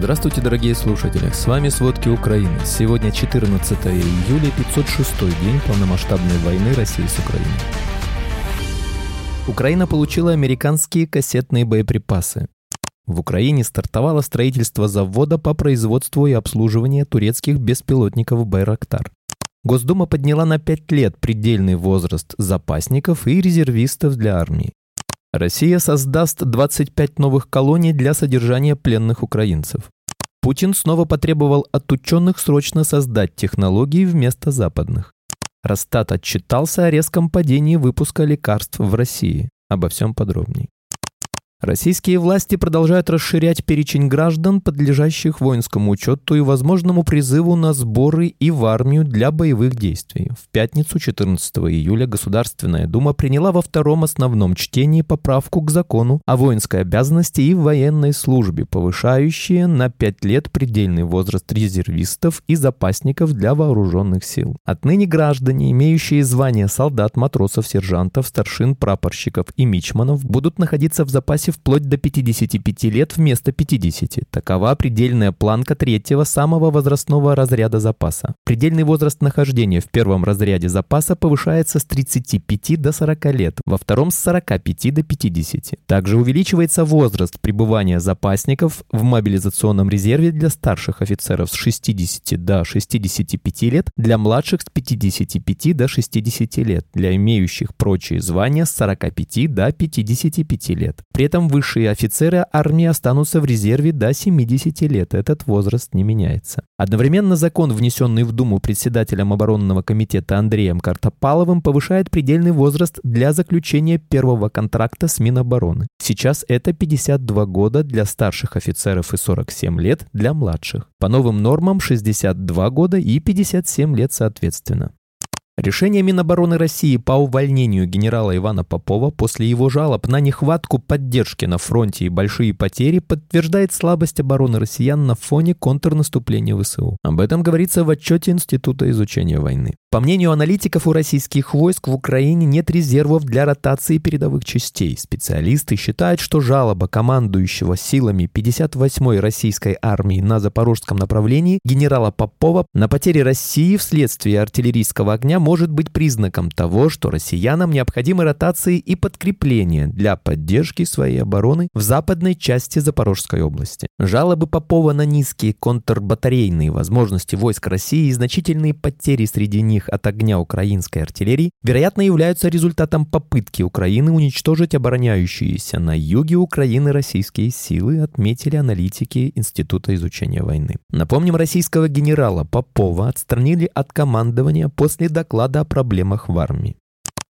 Здравствуйте, дорогие слушатели! С вами «Сводки Украины». Сегодня 14 июля, 506 день полномасштабной войны России с Украиной. Украина получила американские кассетные боеприпасы. В Украине стартовало строительство завода по производству и обслуживанию турецких беспилотников «Байрактар». Госдума подняла на 5 лет предельный возраст запасников и резервистов для армии. Россия создаст 25 новых колоний для содержания пленных украинцев. Путин снова потребовал от ученых срочно создать технологии вместо западных. Росстат отчитался о резком падении выпуска лекарств в России. Обо всем подробней. Российские власти продолжают расширять перечень граждан, подлежащих воинскому учету и возможному призыву на сборы и в армию для боевых действий. В пятницу 14 июля Государственная Дума приняла во втором основном чтении поправку к закону о воинской обязанности и военной службе, повышающие на 5 лет предельный возраст резервистов и запасников для вооруженных сил. Отныне граждане, имеющие звание солдат, матросов, сержантов, старшин, прапорщиков и мичманов, будут находиться в запасе возрасте вплоть до 55 лет вместо 50. Такова предельная планка третьего самого возрастного разряда запаса. Предельный возраст нахождения в первом разряде запаса повышается с 35 до 40 лет, во втором с 45 до 50. Также увеличивается возраст пребывания запасников в мобилизационном резерве для старших офицеров с 60 до 65 лет, для младших с 55 до 60 лет, для имеющих прочие звания с 45 до 55 лет. При этом этом высшие офицеры армии останутся в резерве до 70 лет. Этот возраст не меняется. Одновременно закон, внесенный в Думу председателем оборонного комитета Андреем Картопаловым, повышает предельный возраст для заключения первого контракта с Минобороны. Сейчас это 52 года для старших офицеров и 47 лет для младших. По новым нормам 62 года и 57 лет соответственно. Решение Минобороны России по увольнению генерала Ивана Попова после его жалоб на нехватку поддержки на фронте и большие потери подтверждает слабость обороны россиян на фоне контрнаступления ВСУ. Об этом говорится в отчете Института изучения войны. По мнению аналитиков, у российских войск в Украине нет резервов для ротации передовых частей. Специалисты считают, что жалоба командующего силами 58-й российской армии на запорожском направлении генерала Попова на потери России вследствие артиллерийского огня может быть признаком того, что россиянам необходимы ротации и подкрепления для поддержки своей обороны в западной части Запорожской области. Жалобы Попова на низкие контрбатарейные возможности войск России и значительные потери среди них от огня украинской артиллерии, вероятно, являются результатом попытки Украины уничтожить обороняющиеся на юге Украины российские силы, отметили аналитики Института изучения войны. Напомним, российского генерала Попова отстранили от командования после доклада о проблемах в армии.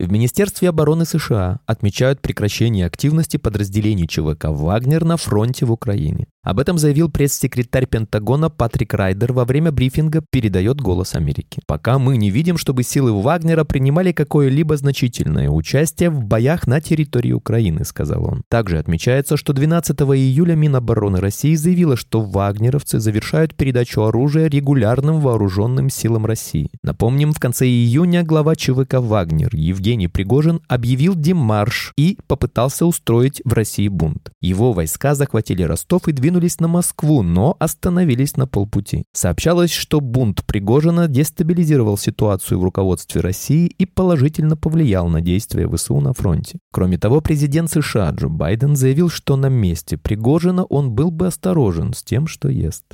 В Министерстве обороны США отмечают прекращение активности подразделений ЧВК «Вагнер» на фронте в Украине. Об этом заявил пресс-секретарь Пентагона Патрик Райдер во время брифинга «Передает голос Америки». «Пока мы не видим, чтобы силы Вагнера принимали какое-либо значительное участие в боях на территории Украины», — сказал он. Также отмечается, что 12 июля Минобороны России заявила, что вагнеровцы завершают передачу оружия регулярным вооруженным силам России. Напомним, в конце июня глава ЧВК «Вагнер» Евгений Пригожин объявил демарш и попытался устроить в России бунт. Его войска захватили Ростов и двинулись двинулись на Москву, но остановились на полпути. Сообщалось, что бунт Пригожина дестабилизировал ситуацию в руководстве России и положительно повлиял на действия ВСУ на фронте. Кроме того, президент США Джо Байден заявил, что на месте Пригожина он был бы осторожен с тем, что ест.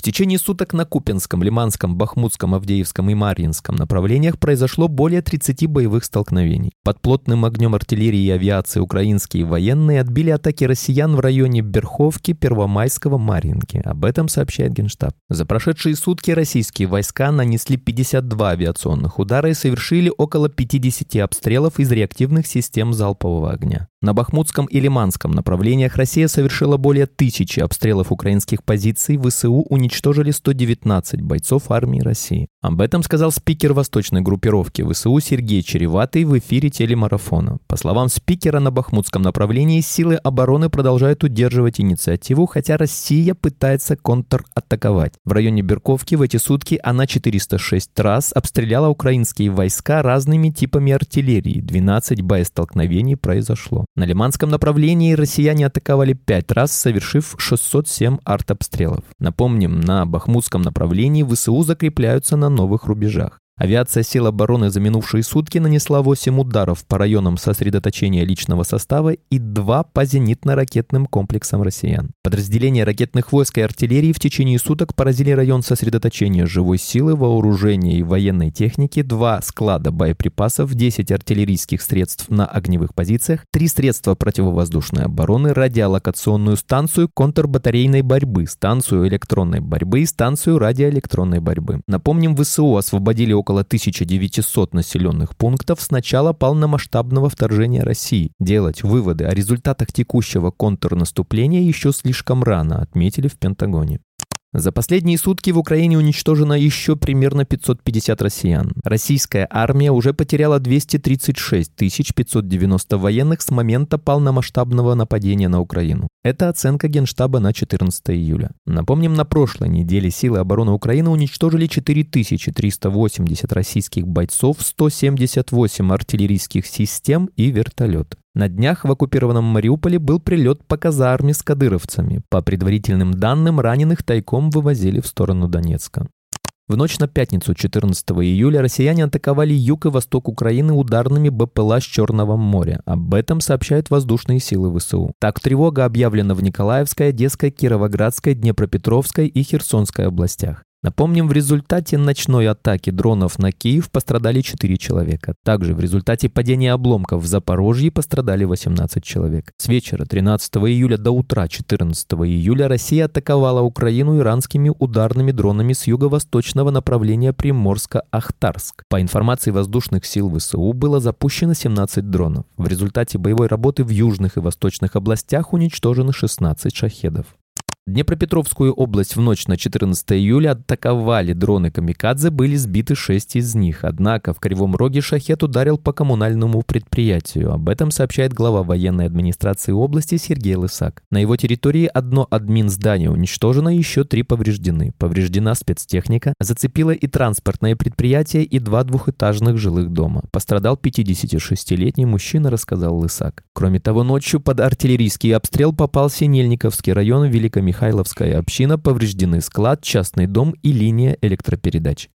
В течение суток на Купинском, Лиманском, Бахмутском, Авдеевском и Марьинском направлениях произошло более 30 боевых столкновений. Под плотным огнем артиллерии и авиации украинские военные отбили атаки россиян в районе Берховки, Первомайского, Марьинки. Об этом сообщает Генштаб. За прошедшие сутки российские войска нанесли 52 авиационных удара и совершили около 50 обстрелов из реактивных систем залпового огня. На Бахмутском и Лиманском направлениях Россия совершила более тысячи обстрелов украинских позиций, ВСУ уничтожили 119 бойцов армии России. Об этом сказал спикер восточной группировки ВСУ Сергей Череватый в эфире телемарафона. По словам спикера, на Бахмутском направлении силы обороны продолжают удерживать инициативу, хотя Россия пытается контратаковать. В районе Берковки в эти сутки она 406 раз обстреляла украинские войска разными типами артиллерии. 12 боестолкновений произошло. На Лиманском направлении россияне атаковали пять раз, совершив 607 артобстрелов. Напомним, на Бахмутском направлении ВСУ закрепляются на новых рубежах. Авиация сил обороны за минувшие сутки нанесла 8 ударов по районам сосредоточения личного состава и 2 по зенитно-ракетным комплексам россиян. Подразделения ракетных войск и артиллерии в течение суток поразили район сосредоточения живой силы, вооружения и военной техники, 2 склада боеприпасов, 10 артиллерийских средств на огневых позициях, 3 средства противовоздушной обороны, радиолокационную станцию контрбатарейной борьбы, станцию электронной борьбы и станцию радиоэлектронной борьбы. Напомним, ВСУ освободили около около 1900 населенных пунктов с начала полномасштабного вторжения России. Делать выводы о результатах текущего контрнаступления еще слишком рано, отметили в Пентагоне. За последние сутки в Украине уничтожено еще примерно 550 россиян. Российская армия уже потеряла 236 590 военных с момента полномасштабного нападения на Украину. Это оценка Генштаба на 14 июля. Напомним, на прошлой неделе силы обороны Украины уничтожили 4380 российских бойцов, 178 артиллерийских систем и вертолет. На днях в оккупированном Мариуполе был прилет по казарме с кадыровцами. По предварительным данным, раненых тайком вывозили в сторону Донецка. В ночь на пятницу 14 июля россияне атаковали юг и восток Украины ударными БПЛА с Черного моря. Об этом сообщают воздушные силы ВСУ. Так, тревога объявлена в Николаевской, Одесской, Кировоградской, Днепропетровской и Херсонской областях. Напомним, в результате ночной атаки дронов на Киев пострадали 4 человека. Также в результате падения обломков в Запорожье пострадали 18 человек. С вечера 13 июля до утра 14 июля Россия атаковала Украину иранскими ударными дронами с юго-восточного направления Приморска-Ахтарск. По информации воздушных сил ВСУ было запущено 17 дронов. В результате боевой работы в южных и восточных областях уничтожено 16 шахедов. Днепропетровскую область в ночь на 14 июля атаковали дроны «Камикадзе», были сбиты шесть из них. Однако в Кривом Роге шахет ударил по коммунальному предприятию. Об этом сообщает глава военной администрации области Сергей Лысак. На его территории одно админ здание уничтожено, еще три повреждены. Повреждена спецтехника, зацепило и транспортное предприятие, и два двухэтажных жилых дома. Пострадал 56-летний мужчина, рассказал Лысак. Кроме того, ночью под артиллерийский обстрел попал Синельниковский район Великомихайловский Михайловская община повреждены склад, частный дом и линия электропередач.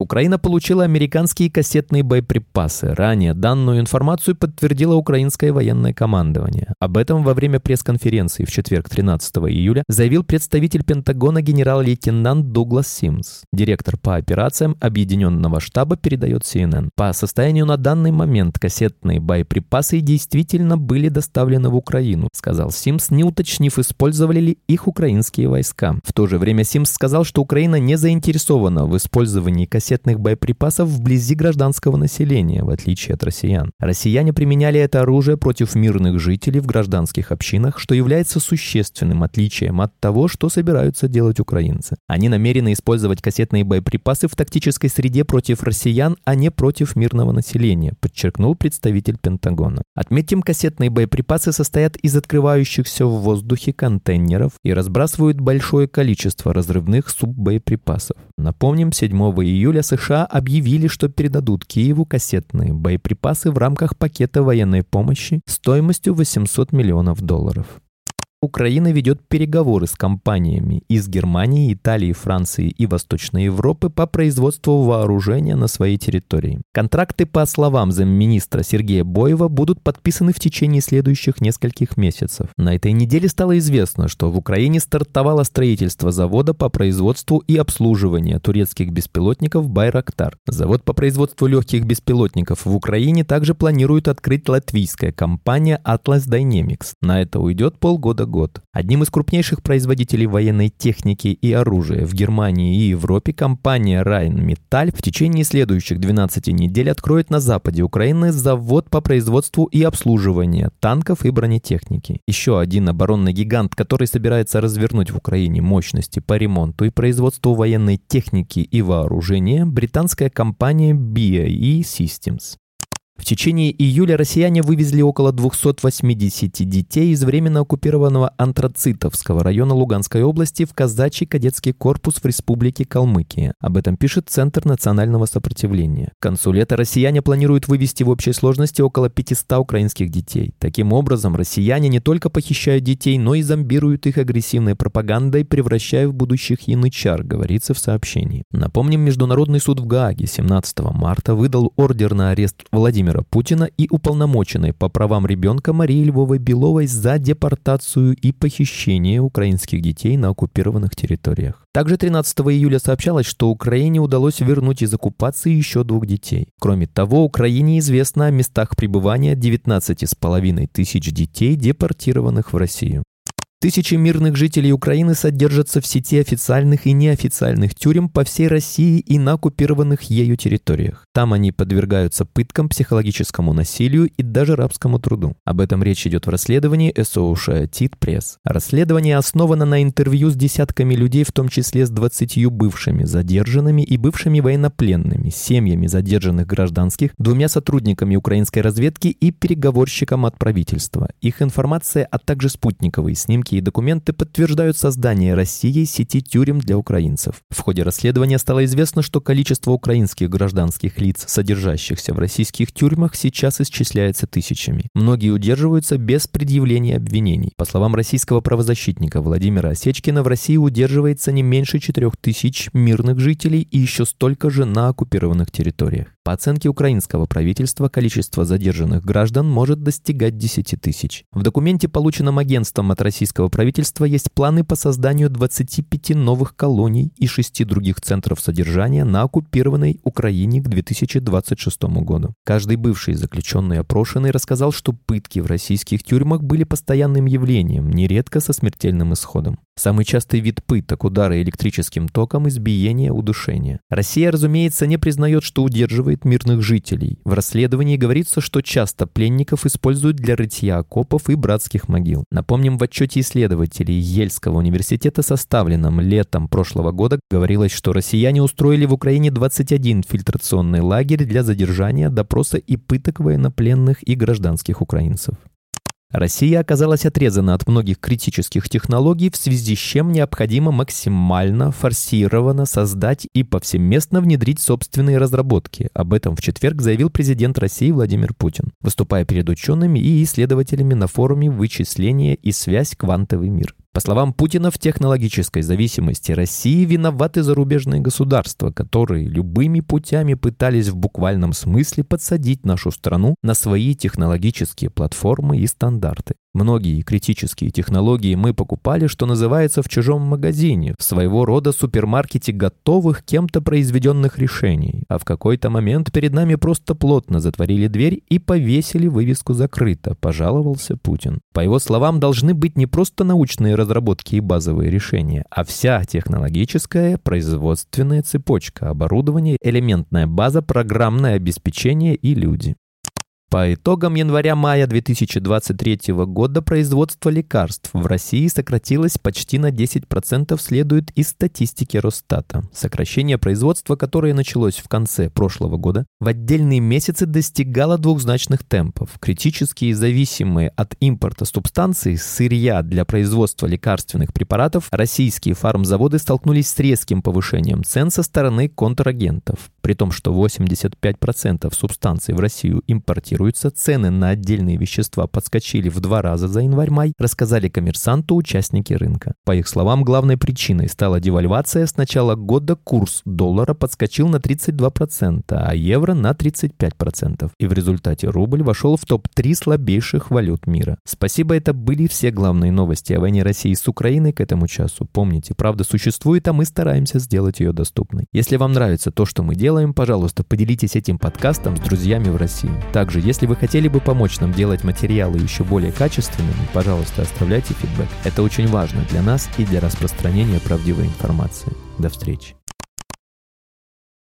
Украина получила американские кассетные боеприпасы. Ранее данную информацию подтвердило украинское военное командование. Об этом во время пресс-конференции в четверг 13 июля заявил представитель Пентагона генерал-лейтенант Дуглас Симс. Директор по операциям Объединенного штаба передает CNN. По состоянию на данный момент кассетные боеприпасы действительно были доставлены в Украину, сказал Симс, не уточнив, использовали ли их украинские войска. В то же время Симс сказал, что Украина не заинтересована в использовании кассетных кассетных боеприпасов вблизи гражданского населения, в отличие от россиян. Россияне применяли это оружие против мирных жителей в гражданских общинах, что является существенным отличием от того, что собираются делать украинцы. Они намерены использовать кассетные боеприпасы в тактической среде против россиян, а не против мирного населения, подчеркнул представитель Пентагона. Отметим, кассетные боеприпасы состоят из открывающихся в воздухе контейнеров и разбрасывают большое количество разрывных суббоеприпасов. Напомним, 7 июля США объявили, что передадут Киеву кассетные боеприпасы в рамках пакета военной помощи стоимостью 800 миллионов долларов. Украина ведет переговоры с компаниями из Германии, Италии, Франции и Восточной Европы по производству вооружения на своей территории. Контракты, по словам замминистра Сергея Боева, будут подписаны в течение следующих нескольких месяцев. На этой неделе стало известно, что в Украине стартовало строительство завода по производству и обслуживанию турецких беспилотников «Байрактар». Завод по производству легких беспилотников в Украине также планирует открыть латвийская компания Atlas Dynamics. На это уйдет полгода год. Одним из крупнейших производителей военной техники и оружия в Германии и Европе компания Rheinmetall в течение следующих 12 недель откроет на западе Украины завод по производству и обслуживанию танков и бронетехники. Еще один оборонный гигант, который собирается развернуть в Украине мощности по ремонту и производству военной техники и вооружения, британская компания BAE Systems. В течение июля россияне вывезли около 280 детей из временно оккупированного Антрацитовского района Луганской области в казачий кадетский корпус в республике Калмыкия. Об этом пишет Центр национального сопротивления. К концу лета россияне планируют вывести в общей сложности около 500 украинских детей. Таким образом, россияне не только похищают детей, но и зомбируют их агрессивной пропагандой, превращая в будущих янычар, говорится в сообщении. Напомним, Международный суд в Гааге 17 марта выдал ордер на арест Владимира Владимира Путина и уполномоченной по правам ребенка Марии Львовой Беловой за депортацию и похищение украинских детей на оккупированных территориях. Также 13 июля сообщалось, что Украине удалось вернуть из оккупации еще двух детей. Кроме того, Украине известно о местах пребывания 19,5 тысяч детей, депортированных в Россию. Тысячи мирных жителей Украины содержатся в сети официальных и неофициальных тюрем по всей России и на оккупированных ею территориях. Там они подвергаются пыткам, психологическому насилию и даже рабскому труду. Об этом речь идет в расследовании СОУШ Тит Пресс. Расследование основано на интервью с десятками людей, в том числе с 20 бывшими задержанными и бывшими военнопленными, семьями задержанных гражданских, двумя сотрудниками украинской разведки и переговорщиком от правительства. Их информация, а также спутниковые снимки Такие документы подтверждают создание Россией сети тюрем для украинцев. В ходе расследования стало известно, что количество украинских гражданских лиц, содержащихся в российских тюрьмах, сейчас исчисляется тысячами. Многие удерживаются без предъявления обвинений. По словам российского правозащитника Владимира Осечкина, в России удерживается не меньше 4000 мирных жителей и еще столько же на оккупированных территориях. По оценке украинского правительства, количество задержанных граждан может достигать 10 тысяч. В документе, полученном агентством от российского правительства, есть планы по созданию 25 новых колоний и 6 других центров содержания на оккупированной Украине к 2026 году. Каждый бывший заключенный опрошенный рассказал, что пытки в российских тюрьмах были постоянным явлением, нередко со смертельным исходом. Самый частый вид пыток – удары электрическим током, избиение, удушение. Россия, разумеется, не признает, что удерживает мирных жителей. В расследовании говорится, что часто пленников используют для рытья окопов и братских могил. Напомним, в отчете исследователей Ельского университета, составленном летом прошлого года, говорилось, что россияне устроили в Украине 21 фильтрационный лагерь для задержания, допроса и пыток военнопленных и гражданских украинцев. Россия оказалась отрезана от многих критических технологий, в связи с чем необходимо максимально форсированно создать и повсеместно внедрить собственные разработки. Об этом в четверг заявил президент России Владимир Путин, выступая перед учеными и исследователями на форуме «Вычисление и связь. Квантовый мир». По словам Путина, в технологической зависимости России виноваты зарубежные государства, которые любыми путями пытались в буквальном смысле подсадить нашу страну на свои технологические платформы и стандарты. Многие критические технологии мы покупали, что называется, в чужом магазине, в своего рода супермаркете готовых кем-то произведенных решений. А в какой-то момент перед нами просто плотно затворили дверь и повесили вывеску «Закрыто», пожаловался Путин. По его словам, должны быть не просто научные разработки и базовые решения, а вся технологическая производственная цепочка, оборудование, элементная база, программное обеспечение и люди. По итогам января-мая 2023 года производство лекарств в России сократилось почти на 10%, следует из статистики Росстата. Сокращение производства, которое началось в конце прошлого года, в отдельные месяцы достигало двухзначных темпов. Критические зависимые от импорта субстанций, сырья для производства лекарственных препаратов, российские фармзаводы столкнулись с резким повышением цен со стороны контрагентов. При том, что 85% субстанций в Россию импортируют регулируются, цены на отдельные вещества подскочили в два раза за январь-май, рассказали коммерсанту участники рынка. По их словам, главной причиной стала девальвация. С начала года курс доллара подскочил на 32%, а евро на 35%. И в результате рубль вошел в топ-3 слабейших валют мира. Спасибо, это были все главные новости о войне России с Украиной к этому часу. Помните, правда существует, а мы стараемся сделать ее доступной. Если вам нравится то, что мы делаем, пожалуйста, поделитесь этим подкастом с друзьями в России. Также, если вы хотели бы помочь нам делать материалы еще более качественными, пожалуйста, оставляйте фидбэк. Это очень важно для нас и для распространения правдивой информации. До встречи.